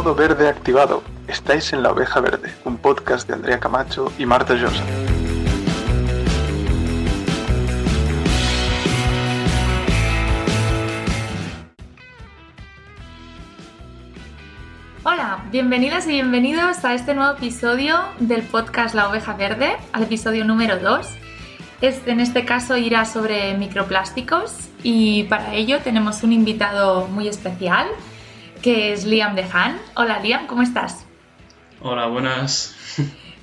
Modo verde activado. Estáis en La Oveja Verde, un podcast de Andrea Camacho y Marta Llosa. Hola, bienvenidas y bienvenidos a este nuevo episodio del podcast La Oveja Verde, al episodio número 2. Este, en este caso irá sobre microplásticos y para ello tenemos un invitado muy especial que es Liam Dehan. Hola Liam, ¿cómo estás? Hola, buenas.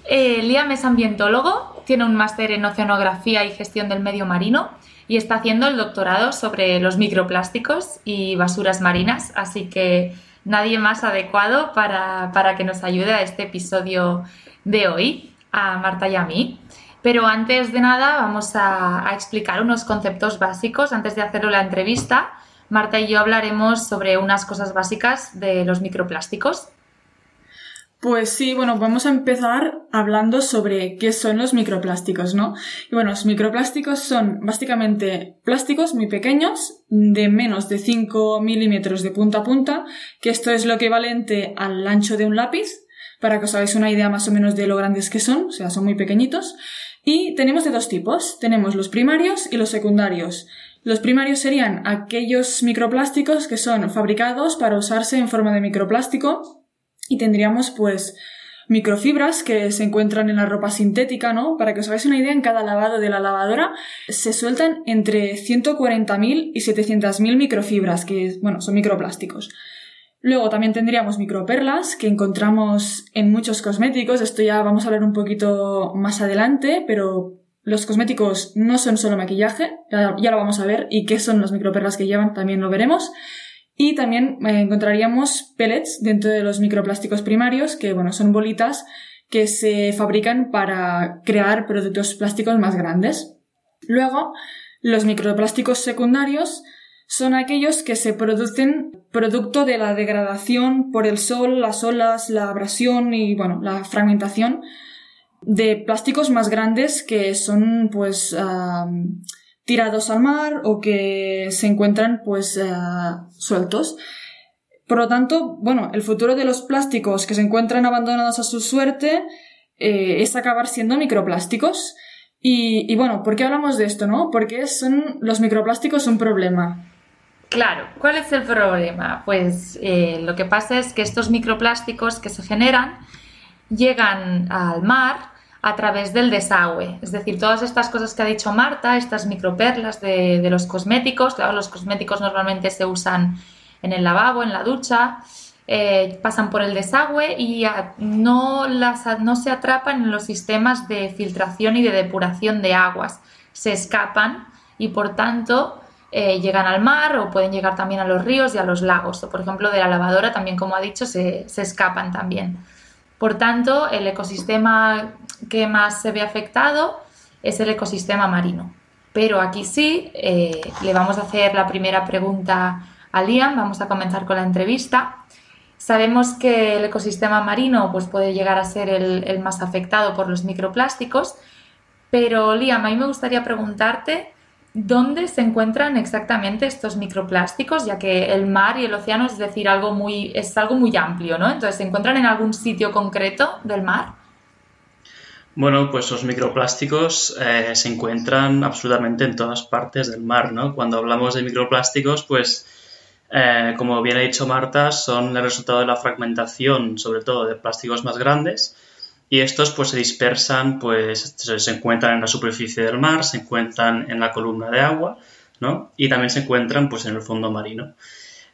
Eh, Liam es ambientólogo, tiene un máster en oceanografía y gestión del medio marino y está haciendo el doctorado sobre los microplásticos y basuras marinas, así que nadie más adecuado para, que nos ayude a este episodio de hoy, a Marta y a mí. Pero antes de nada vamos a, a explicar unos conceptos básicos antes de hacerlo la entrevista Marta y yo hablaremos sobre unas cosas básicas de los microplásticos. Pues sí, bueno, vamos a empezar hablando sobre qué son los microplásticos, ¿no? Y bueno, los microplásticos son básicamente plásticos muy pequeños, de menos de 5 milímetros de punta a punta, que esto es lo equivalente al ancho de un lápiz, para que os hagáis una idea más o menos de lo grandes que son, o sea, son muy pequeñitos. Y tenemos de dos tipos, tenemos los primarios y los secundarios. Los primarios serían aquellos microplásticos que son fabricados para usarse en forma de microplástico y tendríamos pues microfibras que se encuentran en la ropa sintética, ¿no? Para que os hagáis una idea, en cada lavado de la lavadora se sueltan entre 140.000 y 700.000 microfibras, que, bueno, son microplásticos. Luego también tendríamos microperlas que encontramos en muchos cosméticos. Esto ya vamos a hablar un poquito más adelante, pero los cosméticos no son solo maquillaje, ya, lo vamos a ver, y qué son las microperlas que llevan también lo veremos. Y también eh, encontraríamos pellets dentro de los microplásticos primarios, que bueno, son bolitas que se fabrican para crear productos plásticos más grandes. Luego, los microplásticos secundarios son aquellos que se producen producto de la degradación por el sol, las olas, la abrasión y bueno, la fragmentación de plásticos más grandes que son pues tirados al mar o que se encuentran pues sueltos. Por lo tanto, bueno, el futuro de los plásticos que se encuentran abandonados a su suerte eh, es acabar siendo microplásticos. Y, y, bueno, ¿por qué hablamos de esto, no? Porque son los microplásticos un problema. Claro, ¿cuál es el problema? Pues eh, lo que pasa es que estos microplásticos que se generan llegan al mar a través del desagüe. Es decir, todas estas cosas que ha dicho Marta, estas microperlas de, los cosméticos, claro, los cosméticos normalmente se usan en el lavabo, en la ducha, eh, pasan por el desagüe y no, las, no se atrapan en los sistemas de filtración y de depuración de aguas. Se escapan y por tanto eh, llegan al mar o pueden llegar también a los ríos y a los lagos. O por ejemplo de la lavadora también, como ha dicho, se, se escapan también. Por tanto, el ecosistema que más se ve afectado es el ecosistema marino. Pero aquí sí, eh, le vamos a hacer la primera pregunta a Liam, vamos a comenzar con la entrevista. Sabemos que el ecosistema marino pues, puede llegar a ser el más afectado por los microplásticos, pero Liam, a mí me gustaría preguntarte ¿Dónde se encuentran exactamente estos microplásticos? Ya que el mar y el océano es decir algo muy, es algo muy amplio, ¿no? Entonces, ¿se encuentran en algún sitio concreto del mar? Bueno, pues los microplásticos eh, se encuentran absolutamente en todas partes del mar, ¿no? Cuando hablamos de microplásticos, pues eh, como bien ha dicho Marta, son el resultado de la fragmentación, sobre todo de plásticos más grandes, y estos pues se dispersan, pues se encuentran en la superficie del mar, se encuentran en la columna de agua, ¿no? Y también se encuentran pues en el fondo marino.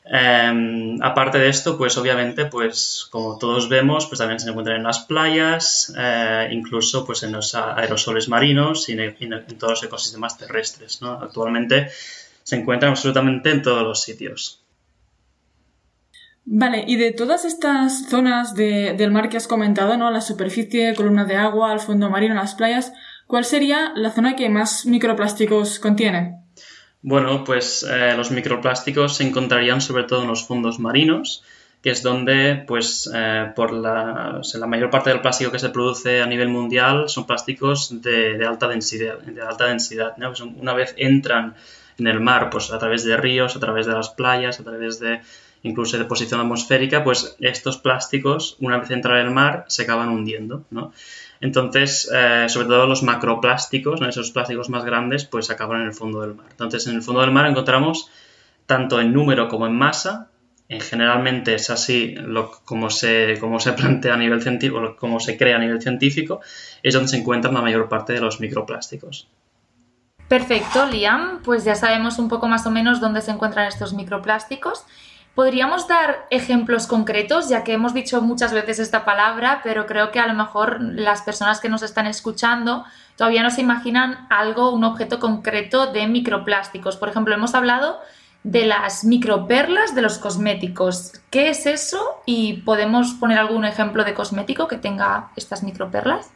Em, aparte de esto, pues obviamente, pues como todos vemos, pues también se encuentran en las playas, eh, incluso pues en los aerosoles marinos y en, en, todos los ecosistemas terrestres, ¿no? Actualmente se encuentran absolutamente en todos los sitios. Vale, y de todas estas zonas del mar que has comentado, ¿no? La superficie, columna de agua, el fondo marino, las playas, ¿cuál sería la zona que más microplásticos contiene? Bueno, pues eh, los microplásticos se encontrarían sobre todo en los fondos marinos, que es donde, pues, eh, por la, la, mayor parte del plástico que se produce a nivel mundial son plásticos de, alta densidad, de alta densidad, ¿no? Una vez entran en el mar, pues a través de ríos, a través de las playas, a través de incluso de posición atmosférica, pues estos plásticos, una vez entran en el mar, se acaban hundiendo, ¿no? Entonces, eh, sobre todo los macroplásticos, esos plásticos más grandes, pues acaban en el fondo del mar. Entonces, en el fondo del mar encontramos tanto en número como en masa. En generalmente es así como, se, como se plantea a nivel científico, como se crea a nivel científico, es donde se encuentran la mayor parte de los microplásticos. Perfecto, Liam. Pues ya sabemos un poco más o menos dónde se encuentran estos microplásticos. ¿Podríamos dar ejemplos concretos, ya que hemos dicho muchas veces esta palabra, pero creo que a lo mejor las personas que nos están escuchando todavía no se imaginan algo, un objeto concreto de microplásticos? Por ejemplo, hemos hablado de las microperlas de los cosméticos. ¿Qué es eso? ¿Y podemos poner algún ejemplo de cosmético que tenga estas microperlas?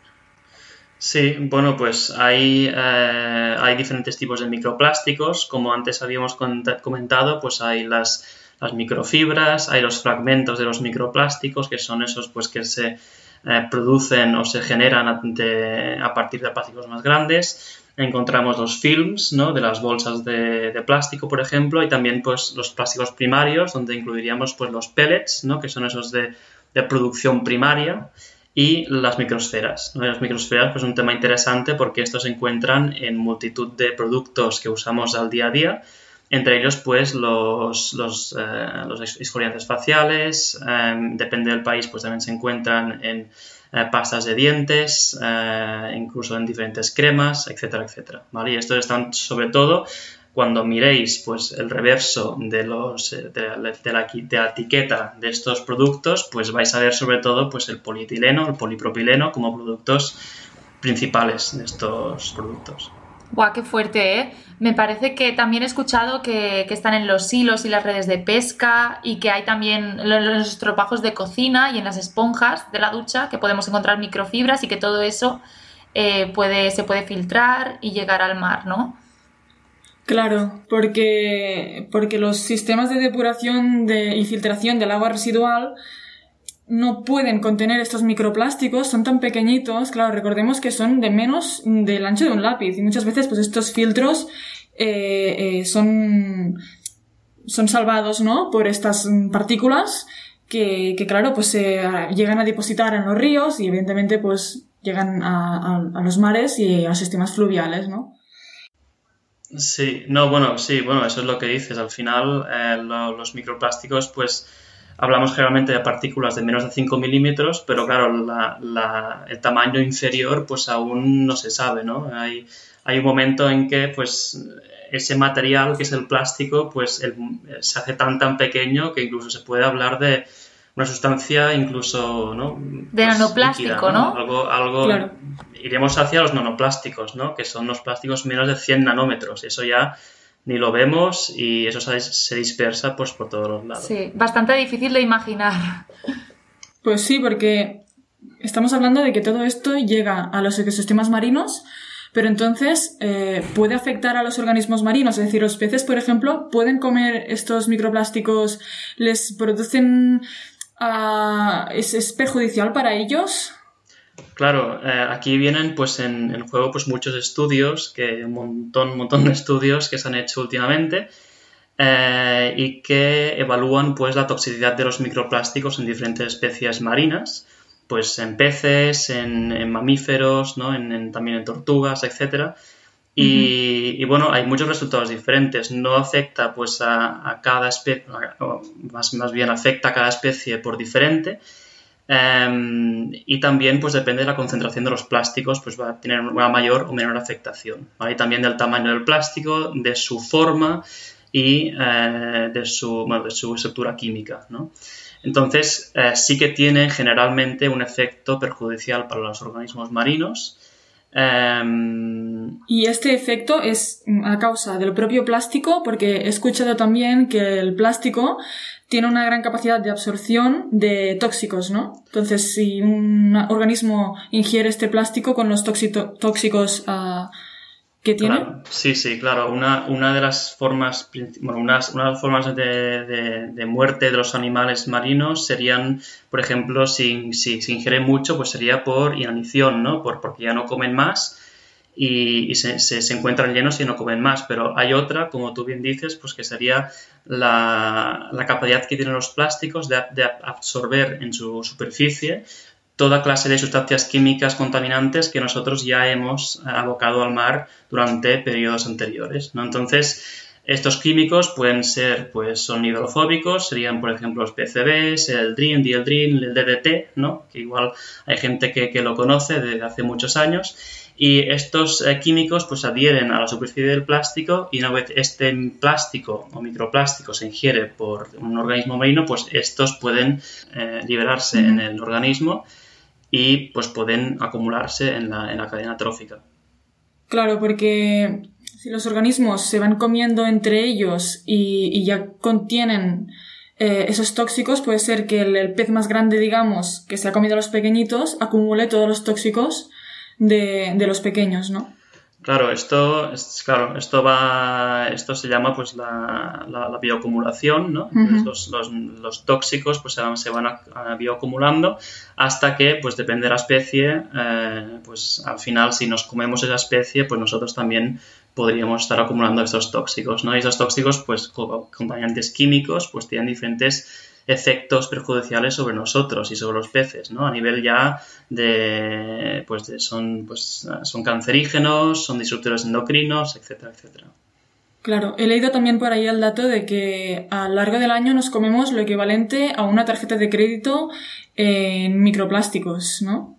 Sí, bueno, pues hay, eh, hay diferentes tipos de microplásticos. Como antes habíamos comentado, pues hay las las microfibras, hay los fragmentos de los microplásticos, que son esos pues, que se eh, producen o se generan a, partir de plásticos más grandes. Encontramos los films ¿no? de las bolsas de, plástico, por ejemplo, y también pues, los plásticos primarios, donde incluiríamos pues, los pellets, ¿no? que son esos de, producción primaria, y las microsferas. Las microsferas pues, es un tema interesante porque estos se encuentran en multitud de productos que usamos al día a día entre ellos, pues, los, los, eh, faciales, em, depende del país, pues también se encuentran en eh, pastas de dientes, eh, incluso en diferentes cremas, etcétera, etcétera. ¿vale? Y estos están sobre todo cuando miréis pues, el reverso de, los, de, la, de, la, etiqueta de estos productos, pues vais a ver sobre todo pues, el polietileno, el polipropileno como productos principales de estos productos. Buah, qué fuerte, ¿eh? Me parece que también he escuchado que, están en los hilos y las redes de pesca y que hay también en los estropajos de cocina y en las esponjas de la ducha que podemos encontrar microfibras y que todo eso eh, puede, se puede filtrar y llegar al mar, ¿no? Claro, porque, porque los sistemas de depuración de, y filtración del agua residual no pueden contener estos microplásticos, son tan pequeñitos, claro, recordemos que son de menos del ancho de un lápiz y muchas veces pues estos filtros eh, eh, son, son salvados, ¿no? Por estas partículas que, claro, pues se llegan a depositar en los ríos y evidentemente pues llegan a, a, los mares y a sistemas fluviales, ¿no? Sí, no, bueno, sí, bueno, eso es lo que dices. Al final, eh, los microplásticos, pues, hablamos generalmente de partículas de menos de 5 milímetros, pero claro, el tamaño inferior pues aún no se sabe, ¿no? Hay, hay un momento en que pues ese material que es el plástico pues se hace tan tan pequeño que incluso se puede hablar de una sustancia incluso, ¿no? De pues, nanoplástico, ¿no? Algo, algo iremos hacia los nanoplásticos, ¿no? Que son los plásticos menos de 100 nanómetros. Eso ya ni lo vemos y eso se dispersa pues por todos los lados. Sí, bastante difícil de imaginar. Pues sí, porque estamos hablando de que todo esto llega a los ecosistemas marinos, pero entonces eh, puede afectar a los organismos marinos, es decir, los peces, por ejemplo, pueden comer estos microplásticos, les producen... Ah, ¿es, perjudicial para ellos? Claro, eh, aquí vienen pues en, juego pues muchos estudios, que un montón, un montón de estudios que se han hecho últimamente eh, y que evalúan pues la toxicidad de los microplásticos en diferentes especies marinas, pues en peces, en, mamíferos, ¿no? en, también en tortugas, etcétera. Y, bueno, hay muchos resultados diferentes. No afecta pues a, cada especie, más, más bien afecta a cada especie por diferente. Em, y también, pues depende de la concentración de los plásticos, pues va a tener una mayor o menor afectación. Y también del tamaño del plástico, de su forma y eh, de, su, de su estructura química. ¿no? Entonces, eh, sí que tiene generalmente un efecto perjudicial para los organismos marinos. Em, y este efecto es a causa del propio plástico, porque he escuchado también que el plástico tiene una gran capacidad de absorción de tóxicos, ¿no? Entonces, si un organismo ingiere este plástico con los tóxicos uh, que tiene. Sí, sí, claro. Una, una de las formas, bueno, unas, una de formas de, de, muerte de los animales marinos serían, por ejemplo, si, si se ingiere mucho, pues sería por inanición, ¿no? Por, porque ya no comen más y, se, encuentran llenos y no comen más. Pero hay otra, como tú bien dices, pues que sería la, la capacidad que tienen los plásticos de, absorber en su superficie toda clase de sustancias químicas contaminantes que nosotros ya hemos abocado al mar durante periodos anteriores. ¿no? Entonces, estos químicos pueden ser, pues son hidrofóbicos, serían por ejemplo los PCBs, el DRIN, dieldrin, el DDT, ¿no? que igual hay gente que, que, lo conoce desde hace muchos años. Y estos eh, químicos pues adhieren a la superficie del plástico y una vez este plástico o microplástico se ingiere por un organismo marino, pues estos pueden eh, liberarse en el organismo y pues pueden acumularse en la, en la cadena trófica. Claro, porque si los organismos se van comiendo entre ellos y, ya contienen eh, esos tóxicos, puede ser que el, pez más grande, digamos, que se ha comido a los pequeñitos, acumule todos los tóxicos de, de los pequeños, ¿no? Claro, esto, es, claro, esto va, esto se llama pues la, la, bioacumulación, ¿no? los, los, los, tóxicos pues se van, se van bioacumulando hasta que, pues depende de la especie, eh, pues al final si nos comemos esa especie, pues nosotros también podríamos estar acumulando estos tóxicos, ¿no? Y esos tóxicos, pues acompañantes químicos, pues tienen diferentes efectos perjudiciales sobre nosotros y sobre los peces, ¿no? A nivel ya de, pues son, pues son cancerígenos, son disruptores endocrinos, etcétera, etcétera. Claro, he leído también por ahí el dato de que a lo largo del año nos comemos lo equivalente a una tarjeta de crédito en microplásticos, ¿no?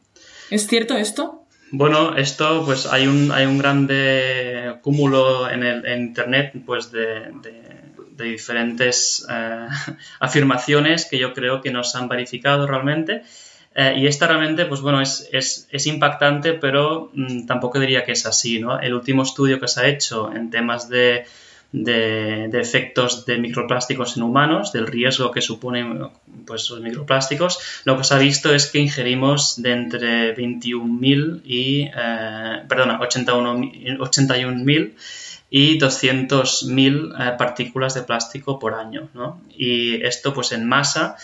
¿Es cierto esto? Bueno, esto, pues hay un, hay un grande cúmulo en, el, en Internet, pues de de diferentes eh, afirmaciones que yo creo que nos han verificado realmente. Eh, y esta realmente, pues bueno, es, es, es impactante, pero mm, tampoco diría que es así, ¿no? El último estudio que se ha hecho en temas de, de, de, efectos de microplásticos en humanos, del riesgo que suponen pues, los microplásticos, lo que se ha visto es que ingerimos de entre 21.000 y, eh, perdona, 81.000 81 y 200.000 eh, partículas de plástico por año. ¿no? Y esto pues en masa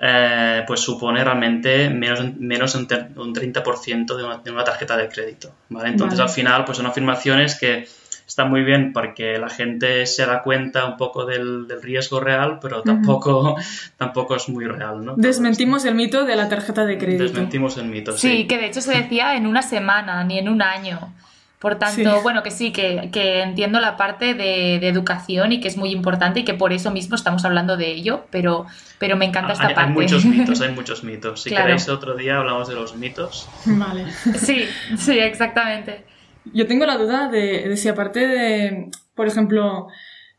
eh, pues supone realmente menos, menos un 30% de una, de una, tarjeta de crédito. ¿vale? Entonces al final pues son afirmaciones que están muy bien porque la gente se da cuenta un poco del, del riesgo real, pero tampoco, tampoco es muy real. ¿no? Desmentimos el mito de la tarjeta de crédito. Desmentimos el mito, sí. Sí, que de hecho se decía en una semana, ni en un año. Por tanto, bueno, que sí, que, que entiendo la parte de, de, educación y que es muy importante y que por eso mismo estamos hablando de ello, pero, pero me encanta esta hay, parte. Hay muchos mitos, hay muchos mitos. Si claro. queréis otro día hablamos de los mitos. Vale. Sí, sí, exactamente. Yo tengo la duda de, de si aparte de, por ejemplo,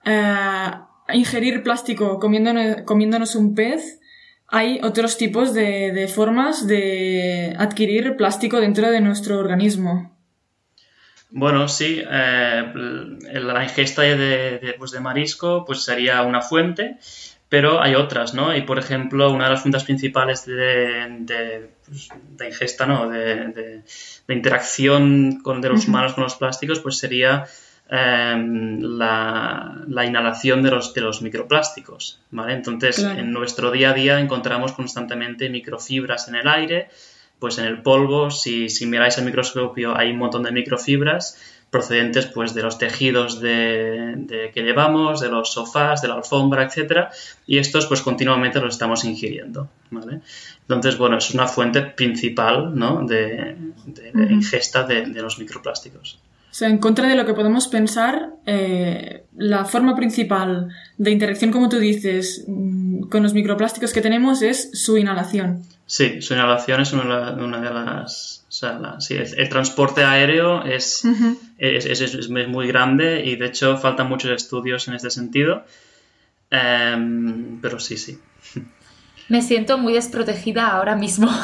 eh, ingerir plástico comiéndonos, comiéndonos un pez, hay otros tipos de, de formas de adquirir plástico dentro de nuestro organismo. Bueno, sí, eh, la ingesta de, de, pues de, marisco pues sería una fuente, pero hay otras, ¿no? Y por ejemplo, una de las fuentes principales de, pues, ingesta, ¿no? De, interacción con, de los humanos con los plásticos, pues sería eh, la, la, inhalación de los, de los microplásticos, ¿vale? Entonces, claro. en nuestro día a día encontramos constantemente microfibras en el aire, pues en el polvo, si, si miráis al microscopio, hay un montón de microfibras procedentes pues de los tejidos de, de, que llevamos, de los sofás, de la alfombra, etcétera, y estos pues continuamente los estamos ingiriendo, ¿vale? Entonces, bueno, es una fuente principal, ¿no? de, de, de ingesta de, los microplásticos. O sea, en contra de lo que podemos pensar, eh, la forma principal de interacción, como tú dices, con los microplásticos que tenemos es su inhalación. Sí, su inhalación es una, una de las... O sea, la, sí, el, el, transporte aéreo es, uh -huh. es, es, es, muy grande y de hecho faltan muchos estudios en este sentido. Um, pero sí, sí. Me siento muy desprotegida ahora mismo.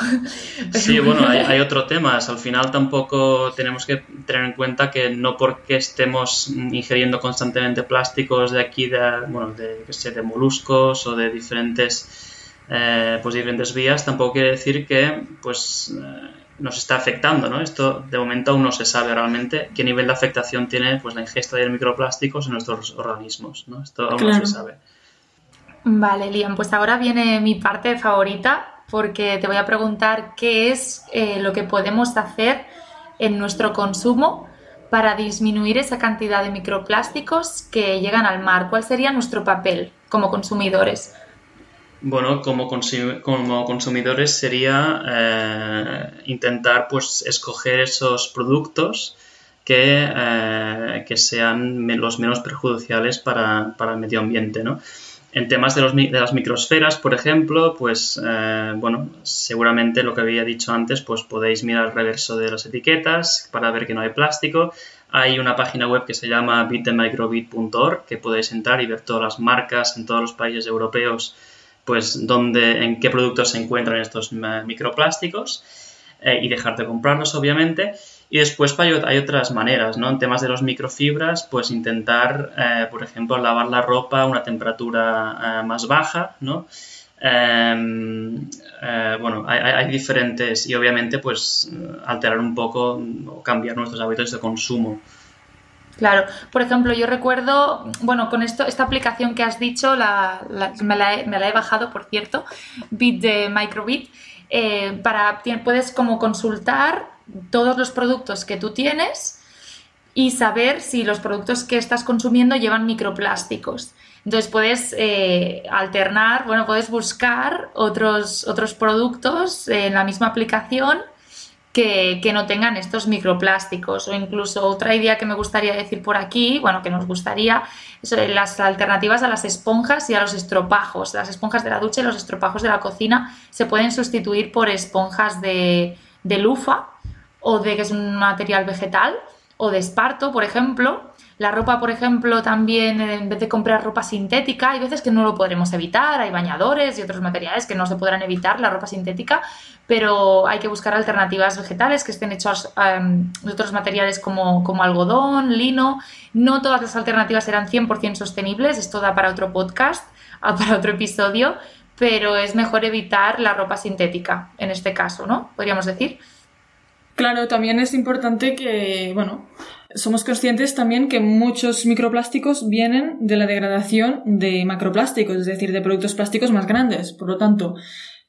Sí, bueno, hay, hay, otro tema. Al final tampoco tenemos que tener en cuenta que no porque estemos ingiriendo constantemente plásticos de aquí, de, bueno, de, que sé, de moluscos o de diferentes eh, pues diferentes vías, tampoco quiere decir que pues eh, nos está afectando, ¿no? Esto de momento aún no se sabe realmente qué nivel de afectación tiene pues la ingesta de microplásticos en nuestros organismos, ¿no? Esto aún claro. no se sabe. Vale, Liam, pues ahora viene mi parte favorita porque te voy a preguntar qué es eh, lo que podemos hacer en nuestro consumo para disminuir esa cantidad de microplásticos que llegan al mar? ¿Cuál sería nuestro papel como consumidores? Bueno, como, consumidores sería eh, intentar pues escoger esos productos que, eh, que sean los menos perjudiciales para, para, el medio ambiente, ¿no? En temas de, las microsferas, por ejemplo, pues eh, bueno, seguramente lo que había dicho antes, pues podéis mirar el reverso de las etiquetas para ver que no hay plástico. Hay una página web que se llama bitthemicrobit.org que podéis entrar y ver todas las marcas en todos los países europeos, pues donde, en qué productos se encuentran estos eh, microplásticos eh, y dejar de comprarlos, obviamente. Y después hay otras maneras, ¿no? En temas de los microfibras, pues intentar, eh, por ejemplo, lavar la ropa a una temperatura eh, más baja, ¿no? Em, eh, bueno, hay, diferentes y obviamente pues alterar un poco o cambiar nuestros hábitos de consumo. Claro, por ejemplo, yo recuerdo, bueno, con esto, esta aplicación que has dicho, me, la he, bajado, por cierto, Bit de Microbit, para, puedes como consultar todos los productos que tú tienes y saber si los productos que estás consumiendo llevan microplásticos. Entonces puedes eh, alternar, bueno, puedes buscar otros, otros productos en la misma aplicación que, no tengan estos microplásticos. O incluso otra idea que me gustaría decir por aquí, bueno, que nos gustaría, son las alternativas a las esponjas y a los estropajos. Las esponjas de la ducha y los estropajos de la cocina se pueden sustituir por esponjas de, de lufa o de que es un material vegetal o de esparto, por ejemplo. La ropa, por ejemplo, también en vez de comprar ropa sintética, hay veces que no lo podremos evitar, hay bañadores y otros materiales que no se podrán evitar, la ropa sintética, pero hay que buscar alternativas vegetales que estén hechas em, de otros materiales como, como, algodón, lino. No todas las alternativas serán 100% sostenibles, esto da para otro podcast, para otro episodio, pero es mejor evitar la ropa sintética en este caso, ¿no? Podríamos decir. Claro, también es importante que, bueno, somos conscientes también que muchos microplásticos vienen de la degradación de macroplásticos, es decir, de productos plásticos más grandes. Por lo tanto,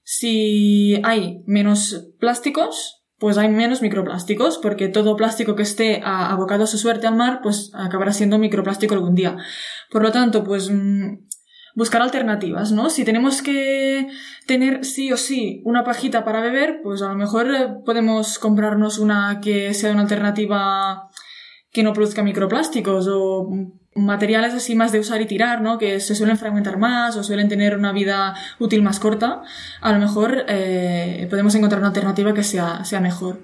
si hay menos plásticos, pues hay menos microplásticos, porque todo plástico que esté abocado a su suerte al mar, pues acabará siendo microplástico algún día. Por lo tanto, pues mm, buscar alternativas, ¿no? Si tenemos que tener sí o sí una pajita para beber, pues a lo mejor eh, podemos comprarnos una que sea una alternativa que no produzca microplásticos o materiales así más de usar y tirar, ¿no? Que se suelen fragmentar más o suelen tener una vida útil más corta. A lo mejor eh, podemos encontrar una alternativa que sea, sea mejor.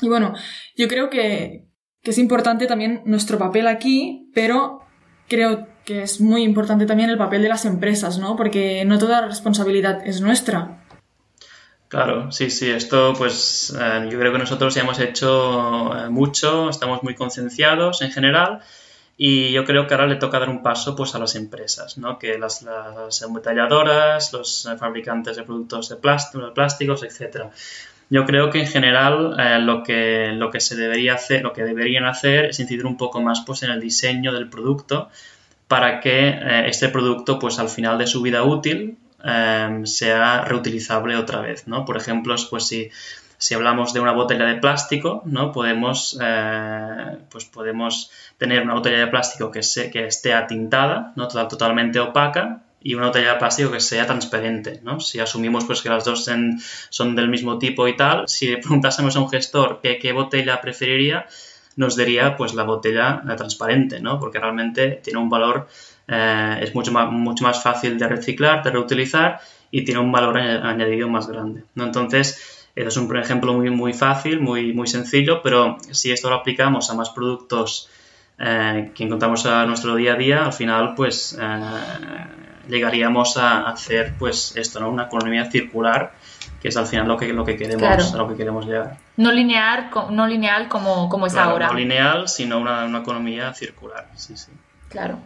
Y bueno, yo creo que, que es importante también nuestro papel aquí, pero creo que es muy importante también el papel de las empresas, ¿no? Porque no toda la responsabilidad es nuestra. Claro, sí, sí, esto pues eh, yo creo que nosotros ya hemos hecho eh, mucho, estamos muy concienciados en general y yo creo que ahora le toca dar un paso pues a las empresas, ¿no? Que las, las los fabricantes de productos de plástico, plásticos, etcétera. Yo creo que en general eh, lo, que, lo que se debería hacer, lo que deberían hacer es incidir un poco más pues en el diseño del producto para que eh, este producto, pues al final de su vida útil, em, sea reutilizable otra vez, ¿no? Por ejemplo, pues si, si hablamos de una botella de plástico, ¿no? Podemos, eh, pues podemos tener una botella de plástico que, se, que esté atintada, ¿no? totalmente opaca, y una botella de plástico que sea transparente, ¿no? Si asumimos pues que las dos son del mismo tipo y tal, si le preguntásemos a un gestor qué botella preferiría, nos diría pues la botella transparente, ¿no? Porque realmente tiene un valor, eh, es mucho más, mucho más fácil de reciclar, de reutilizar y tiene un valor añadido más grande, ¿no? Entonces, eso es un ejemplo muy, muy fácil, muy, muy sencillo, pero si esto lo aplicamos a más productos eh, que encontramos a nuestro día a día, al final, pues eh, llegaríamos a hacer, pues esto, ¿no? Una economía circular que es al final lo que, lo que, queremos, lo que queremos llegar. No lineal, no lineal como, como es ahora. No lineal, sino una, una, economía circular. Sí, sí. Claro.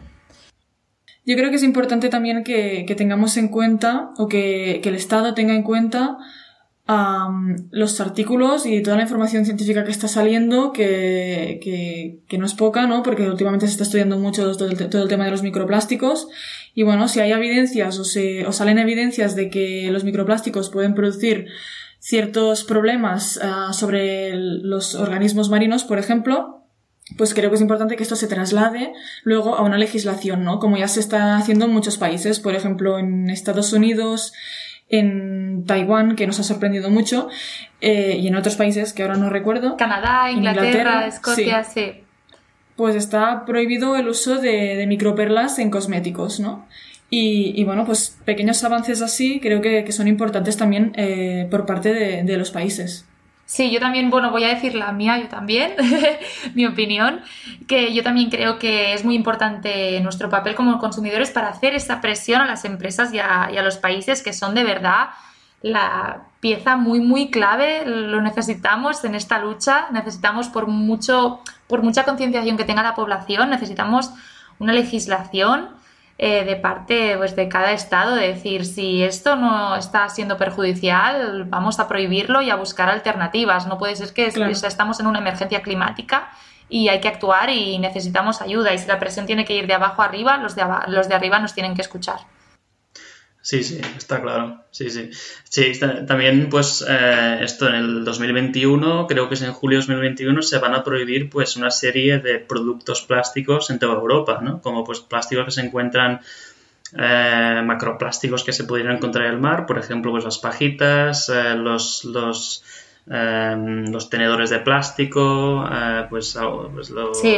Yo creo que es importante también que, que tengamos en cuenta, o que, que, el Estado tenga en cuenta los artículos y toda la información científica que está saliendo, que, que, que, no es poca, ¿no? Porque últimamente se está estudiando mucho todo el, todo el tema de los microplásticos y bueno, si hay evidencias o, se, o salen evidencias de que los microplásticos pueden producir ciertos problemas uh, sobre el, los organismos marinos, por ejemplo, pues creo que es importante que esto se traslade luego a una legislación, ¿no? Como ya se está haciendo en muchos países, por ejemplo, en Estados Unidos, en Taiwán, que nos ha sorprendido mucho, eh, y en otros países que ahora no recuerdo. Canadá, Inglaterra, Escocia, sí. Pues está prohibido el uso de, microperlas en cosméticos, ¿no? Y, bueno, pues pequeños avances así creo que, son importantes también eh, por parte de los países. Sí, yo también, bueno, voy a decir la mía, yo también, mi opinión, que yo también creo que es muy importante nuestro papel como consumidores para hacer esa presión a las empresas y a, los países que son de verdad la pieza muy, muy clave, lo necesitamos en esta lucha, necesitamos por, mucho, por mucha concienciación que tenga la población, necesitamos una legislación eh, de parte pues, de cada estado, de decir, si esto no está siendo perjudicial, vamos a prohibirlo y a buscar alternativas. No puede ser que estamos en una emergencia climática y hay que actuar y necesitamos ayuda. Y si la presión tiene que ir de abajo arriba, los de, los de arriba nos tienen que escuchar. Sí, sí, está claro. Sí, sí. Sí, también, pues, eh, esto en el 2021, creo que es en julio de 2021, se van a prohibir, pues, una serie de productos plásticos en toda Europa, ¿no? Como, pues, plásticos que se encuentran, eh, macroplásticos que se pudieran encontrar en el mar, por ejemplo, pues, las pajitas, eh, los, los, los tenedores de plástico, pues, pues, los... Sí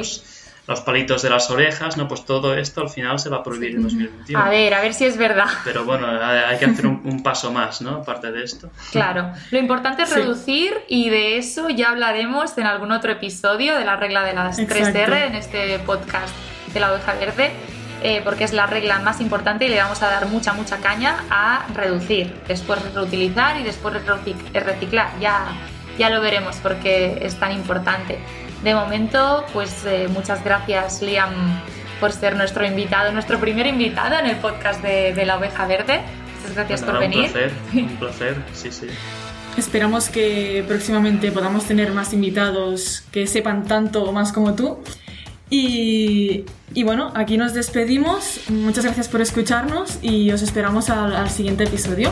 los palitos de las orejas, ¿no? Pues todo esto al final se va a prohibir en 2021. A ver, a ver si es verdad. Pero bueno, hay que hacer un, paso más, ¿no? Aparte de esto. Claro, lo importante es reducir y de eso ya hablaremos en algún otro episodio de la regla de las 3R en este podcast de la oveja verde. Eh, porque es la regla más importante y le vamos a dar mucha, mucha caña a reducir, después reutilizar y después reciclar. Ya, ya lo veremos porque es tan importante. De momento, pues eh, muchas gracias Liam por ser nuestro invitado, nuestro primer invitado en el podcast de, La Oveja Verde. Muchas gracias por venir. Un placer, un placer, sí, sí. Esperamos que próximamente podamos tener más invitados que sepan tanto o más como tú. Y, bueno, aquí nos despedimos. Muchas gracias por escucharnos y os esperamos al siguiente episodio.